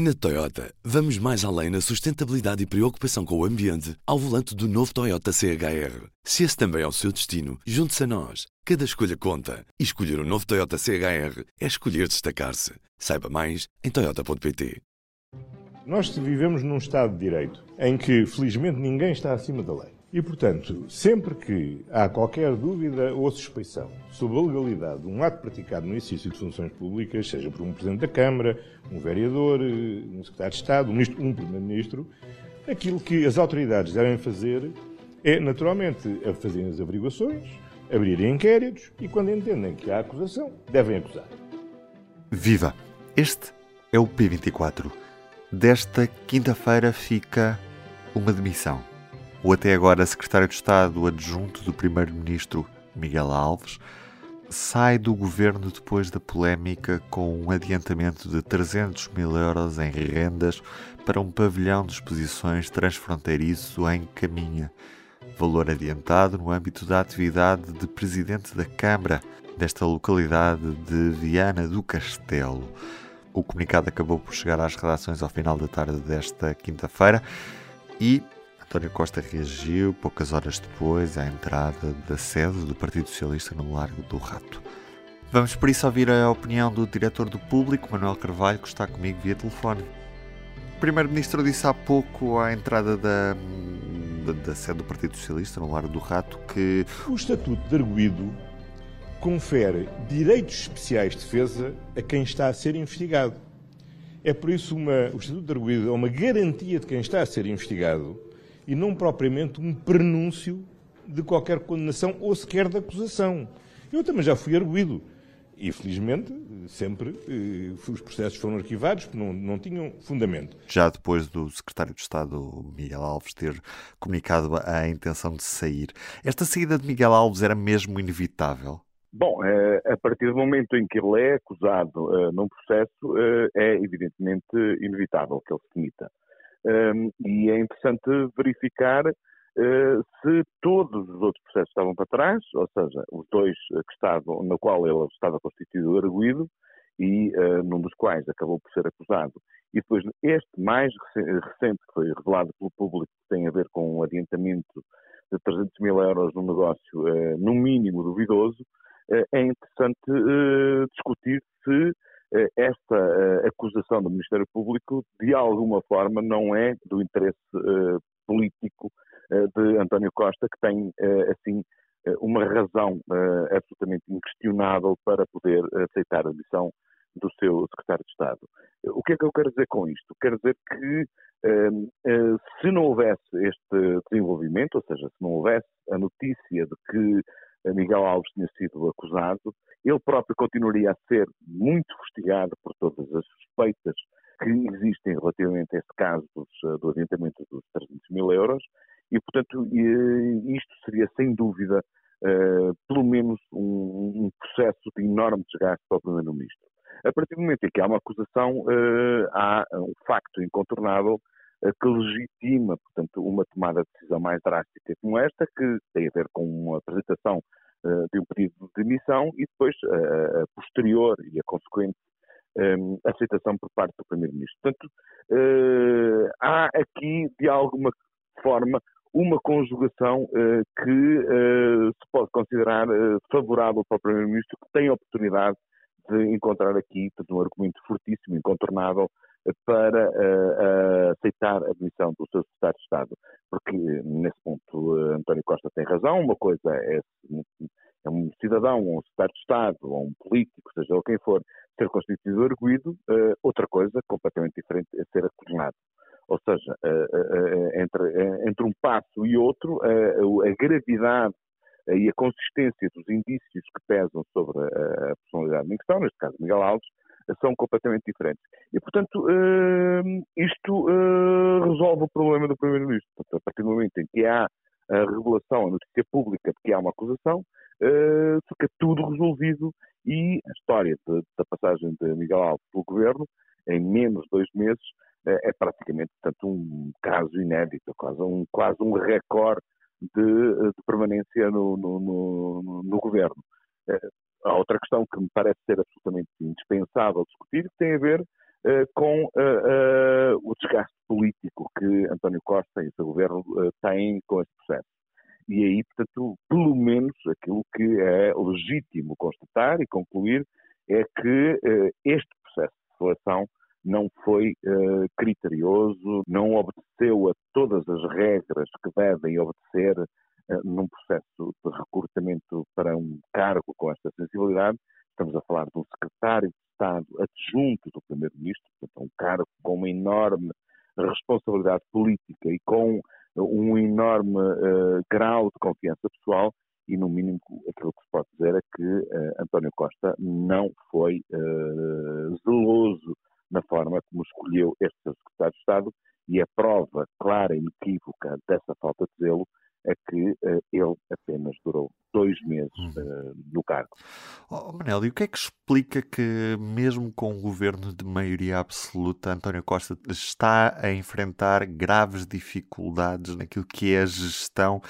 Na Toyota, vamos mais além na sustentabilidade e preocupação com o ambiente ao volante do novo Toyota CHR. Se esse também é o seu destino, junte-se a nós. Cada escolha conta. E escolher o um novo Toyota CHR é escolher destacar-se. Saiba mais em Toyota.pt. Nós vivemos num Estado de Direito em que, felizmente, ninguém está acima da lei. E, portanto, sempre que há qualquer dúvida ou suspeição sobre a legalidade de um ato praticado no exercício de funções públicas, seja por um Presidente da Câmara, um vereador, um Secretário de Estado, um, um Primeiro-Ministro, aquilo que as autoridades devem fazer é, naturalmente, fazerem as averiguações, abrirem inquéritos e, quando entendem que há acusação, devem acusar. Viva! Este é o P24. Desta quinta-feira fica uma demissão. O até agora secretário de Estado adjunto do primeiro-ministro Miguel Alves sai do governo depois da polémica com um adiantamento de 300 mil euros em rendas para um pavilhão de exposições transfronteiriço em Caminha. Valor adiantado no âmbito da atividade de presidente da Câmara desta localidade de Viana do Castelo. O comunicado acabou por chegar às redações ao final da tarde desta quinta-feira e António Costa reagiu poucas horas depois à entrada da sede do Partido Socialista no Largo do Rato. Vamos por isso ouvir a opinião do diretor do Público, Manuel Carvalho, que está comigo via telefone. O Primeiro-Ministro disse há pouco à entrada da, da, da, sede do Partido Socialista no Largo do Rato que. O Estatuto de Arguído confere direitos especiais de defesa a quem está a ser investigado. É por isso uma, o Estatuto de Arguído é uma garantia de quem está a ser investigado e não propriamente um prenúncio de qualquer condenação ou sequer de acusação. Eu também já fui arguído. E, felizmente, sempre eh, os processos foram arquivados porque não, não tinham fundamento. Já depois do secretário de Estado, Miguel Alves, ter comunicado a intenção de sair, esta saída de Miguel Alves era mesmo inevitável? Bom, eh, a partir do momento em que ele é acusado eh, num processo, é evidentemente inevitável que ele se demita. Um, e é interessante verificar uh, se todos os outros processos estavam para trás, ou seja, os dois que estavam, no qual ele estava constituído arguído e uh, num dos quais acabou por ser acusado. E depois este mais recente, que foi revelado pelo público, que tem a ver com um adiantamento de 300 mil euros num negócio, uh, no mínimo duvidoso, é interessante discutir se eh, esta eh, acusação do Ministério Público, de alguma forma, não é do interesse eh, político de António Costa, que tem, assim, uma razão absolutamente inquestionável para poder aceitar a missão do seu secretário de Estado. O que é que eu quero dizer com isto? Quero dizer que se não houvesse este desenvolvimento, ou seja, se não houvesse a notícia de que Miguel Alves tinha sido acusado, ele próprio continuaria a ser muito fustigado por todas as suspeitas que existem relativamente a esse caso dos, eh, do adiantamento dos 300 mil euros e, portanto, isto seria sem dúvida pelo menos um, um, processo de enorme desgaste para o Primeiro-Ministro. A partir do momento em que há uma acusação, há um facto incontornável que legitima, portanto, uma tomada de decisão mais drástica como esta, que tem a ver com uma apresentação eh, de um pedido de demissão e depois a, a posterior e a consequente um, eh, aceitação por parte do Primeiro-Ministro. Portanto, uh, há aqui, de alguma forma, uma conjugação uh, que uh, se pode considerar favorável para o Primeiro-Ministro, que tem a oportunidade de encontrar aqui um argumento fortíssimo, incontornável, para aceitar a admissão do seu secretário de Estado. Porque, nesse ponto, António Costa tem razão. Uma coisa é um cidadão, ou um secretário de Estado, ou um político, seja ou quem for, ser constituído arguído. Uh, outra coisa, completamente diferente, é ser acusado. Ou seja, entre, entre um passo e outro, a gravidade e a consistência dos indícios que pesam sobre a personalidade em questão, neste caso Miguel Alves, são completamente diferentes. E, portanto, isto resolve o problema do Primeiro-Ministro. A partir do momento em que há a revelação, a notícia pública de que há uma acusação, uh, fica tudo resolvido e a história de, da passagem de Miguel Alves pelo governo, em menos de dois meses, é praticamente, portanto, um caso inédito, quase um, quase um recorde de, de permanência no, no, no, no governo. Há outra questão que me parece ser absolutamente indispensável discutir, tem a ver com o desgaste político que António Costa e o seu governo têm com esse processo. E aí, portanto, pelo menos aquilo que é legítimo constatar e concluir é que este processo de seleção não foi uh, criterioso, não obedeceu a todas as regras que devem obedecer uh, num processo de recrutamento para um cargo com esta sensibilidade. Estamos a falar de um secretário de Estado adjunto do Primeiro-Ministro, portanto, um cargo com uma enorme responsabilidade política e com um enorme uh, grau de confiança pessoal e, no mínimo, aquilo que se pode dizer é que uh, António Costa não foi uh, zeloso na forma como escolheu este secretário de Estado e a prova clara e inequívoca dessa falta de zelo é que uh, ele apenas durou dois meses uh, no cargo. Oh, Manel, e o que é que explica que, mesmo com um governo de maioria absoluta, António Costa está a enfrentar graves dificuldades naquilo que é a gestão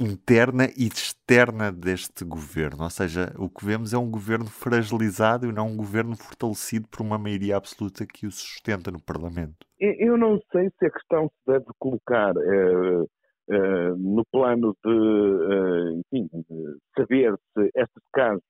interna e externa deste governo. Ou seja, o que vemos é um governo fragilizado e não um governo fortalecido por uma maioria absoluta que o sustenta no Parlamento. Eu não sei se a questão se deve colocar eh, eh, no plano de, eh, enfim, de saber se estes casos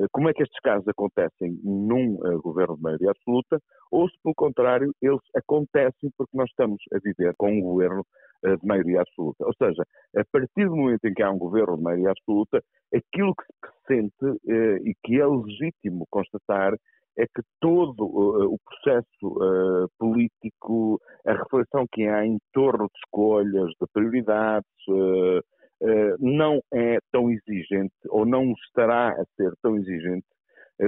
eh, como é que estes casos acontecem num uh, governo de maioria absoluta, ou se, pelo contrário, eles acontecem porque nós estamos a viver com um governo uh, de maioria absoluta. Ou seja, a partir do momento em que há um governo de maioria absoluta, aquilo que se sente uh, e que é legítimo constatar é que todo o processo político, a reflexão que há em torno de escolhas, de prioridades, eh, não é tão exigente ou não estará a ser tão exigente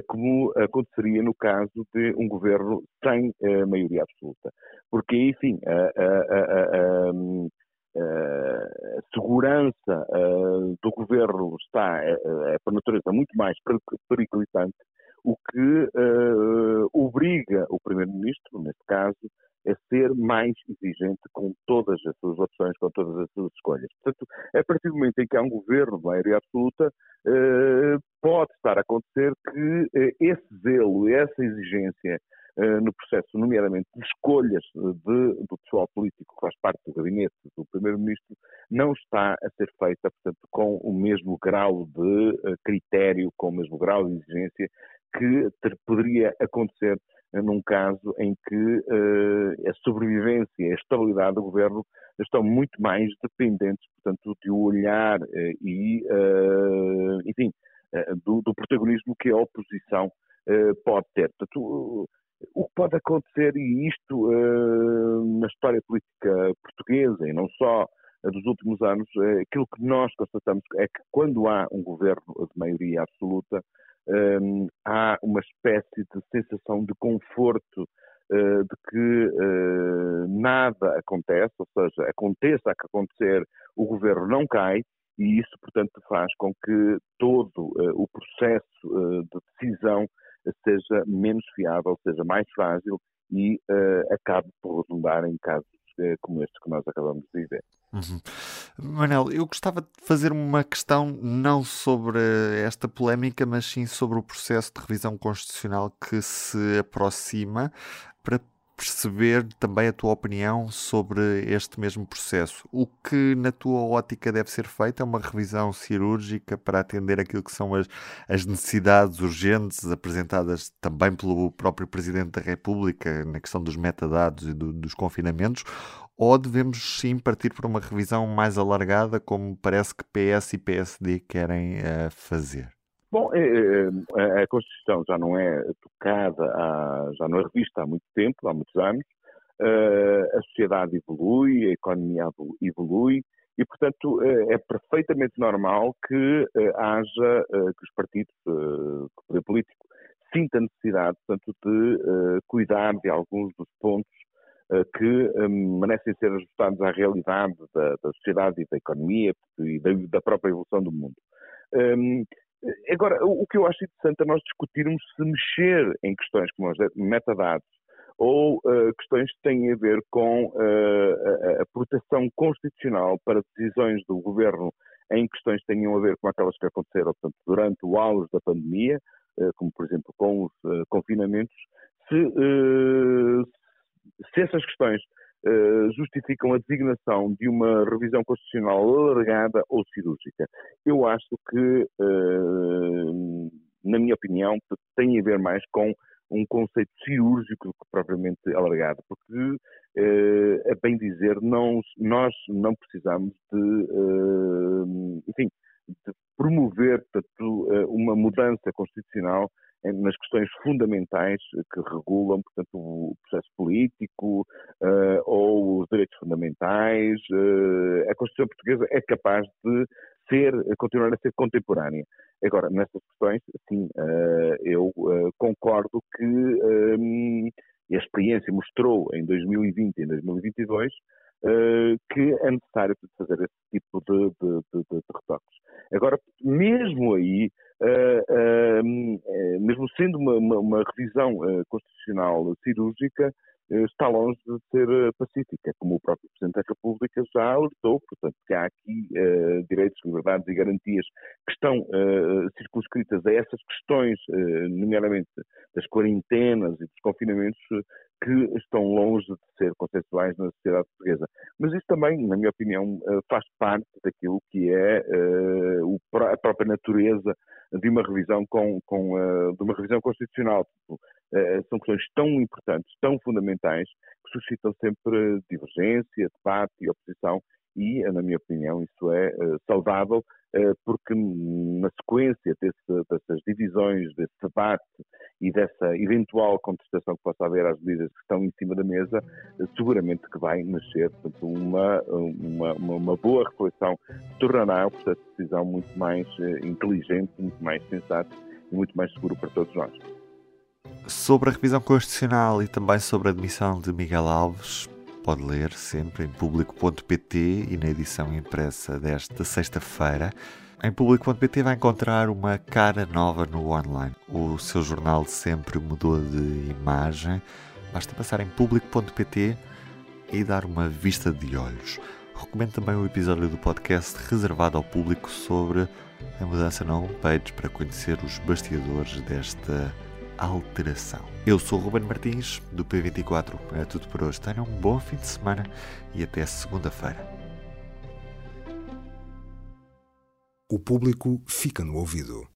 como aconteceria no caso de um governo sem maioria absoluta. Porque, enfim, a, segurança do governo está, por natureza, muito mais periclitante, o que obriga o Primeiro-Ministro, neste caso, a ser mais exigente com todas as suas opções, com todas as suas escolhas. Portanto, a partir do momento em que há um governo de maioria absoluta, eh, pode estar a acontecer que eh, esse zelo, essa exigência no processo, nomeadamente de escolhas de, do pessoal político que faz parte do gabinete do Primeiro-Ministro, não está a ser feita, portanto, com o mesmo grau de critério, com o mesmo grau de exigência que ter, poderia acontecer num caso em que uh, a sobrevivência e a estabilidade do governo estão muito mais dependentes, portanto, de olhar uh, e, enfim, do, do, protagonismo que a oposição pode ter. Portanto, o que pode acontecer, e isto na história política portuguesa, e não só dos últimos anos, aquilo que nós constatamos é que quando há um governo de maioria absoluta, um, há uma espécie de sensação de conforto uh, de que uh, nada acontece, ou seja, aconteça a que acontecer, o governo não cai, e isso, portanto, faz com que todo uh, o processo de decisão seja menos fiável, seja mais frágil e acabe por redundar em casos como este que nós acabamos de viver. Uhum. Manel, eu gostava de fazer uma questão não sobre esta polémica, mas sim sobre o processo de revisão constitucional que se aproxima para perceber também a tua opinião sobre este mesmo processo. O que, na tua ótica, deve ser feito é uma revisão cirúrgica para atender aquilo que são as, as necessidades urgentes apresentadas também pelo próprio Presidente da República na questão dos metadados e do, dos confinamentos, ou devemos sim partir para uma revisão mais alargada, como parece que PS e PSD querem uh, fazer? Bom, é, é, a Constituição já não é tocada, há, já não é revista há muito tempo, há muitos anos. Uh, a sociedade evolui, a economia evolui e, portanto, é perfeitamente normal que haja, que os partidos, que o poder político, sinta necessidade, portanto, de cuidar de alguns dos pontos que merecem ser ajustados à realidade da, da, sociedade e da economia e da, da própria evolução do mundo. Um, agora, o, que eu acho interessante é nós discutirmos se mexer em questões como as metadados ou uh, questões que têm a ver com uh, a, a, proteção constitucional para decisões do governo em questões que tenham a ver com aquelas que aconteceram portanto, durante o auge da pandemia, uh, como por exemplo com os confinamentos, se, se essas questões justificam a designação de uma revisão constitucional alargada ou cirúrgica. Eu acho que, na minha opinião, tem a ver mais com um conceito cirúrgico do que propriamente alargado, porque, a bem dizer, não, nós não precisamos de, enfim, de promover portanto, uma mudança constitucional nas questões fundamentais que regulam, portanto, o processo político uh, ou os direitos fundamentais. Uh, a Constituição Portuguesa é capaz de ser, continuar a ser contemporânea. Agora, nessas questões, sim, uh, eu concordo que um, a experiência mostrou em 2020 e em 2022 Uh, que é necessário fazer esse tipo de, de, de, de retoques. Agora, mesmo aí, uh, uh, mesmo sendo uma, uma, uma revisão constitucional cirúrgica, está longe de ser pacífica, como o próprio Presidente da República já alertou, portanto, que há aqui direitos, liberdades e garantias que estão circunscritas a essas questões, nomeadamente das quarentenas e dos confinamentos, que estão longe de ser consensuais na sociedade portuguesa. Mas isso também, na minha opinião, eh, faz parte daquilo que é uh, a própria natureza de uma revisão com, com uh, de uma revisão constitucional. Uh, são questões tão importantes, tão fundamentais, que suscitam sempre divergência, debate e oposição e, na minha opinião, isso é saudável eh, porque na sequência desse, dessas divisões, desse debate e dessa eventual contestação que possa haver às medidas que estão em cima da mesa, eh, seguramente que vai nascer portanto, uma, uma, uma, boa reflexão tornará o processo de decisão muito mais eh, inteligente, muito mais sensato e muito mais seguro para todos nós. Sobre a revisão constitucional e também sobre a admissão de Miguel Alves, pode ler sempre em público.pt e na edição impressa desta sexta-feira. Em público.pt vai encontrar uma cara nova no online. O seu jornal sempre mudou de imagem. Basta passar em público.pt e dar uma vista de olhos. Recomendo também o episódio do podcast reservado ao público sobre a mudança na homepage para conhecer os bastidores desta alteração. Eu sou o Ruben Martins, do P24. É tudo por hoje. Tenham um bom fim de semana e até segunda-feira. O público fica no ouvido.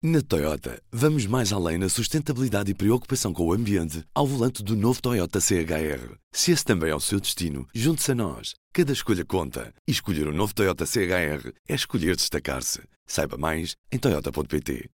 Na Toyota, vamos mais além na sustentabilidade e preocupação com o ambiente ao volante do novo Toyota CHR. Se esse também é o seu destino, junte-se a nós. Cada escolha conta. E escolher o um novo Toyota CHR é escolher destacar-se. Saiba mais em Toyota.pt.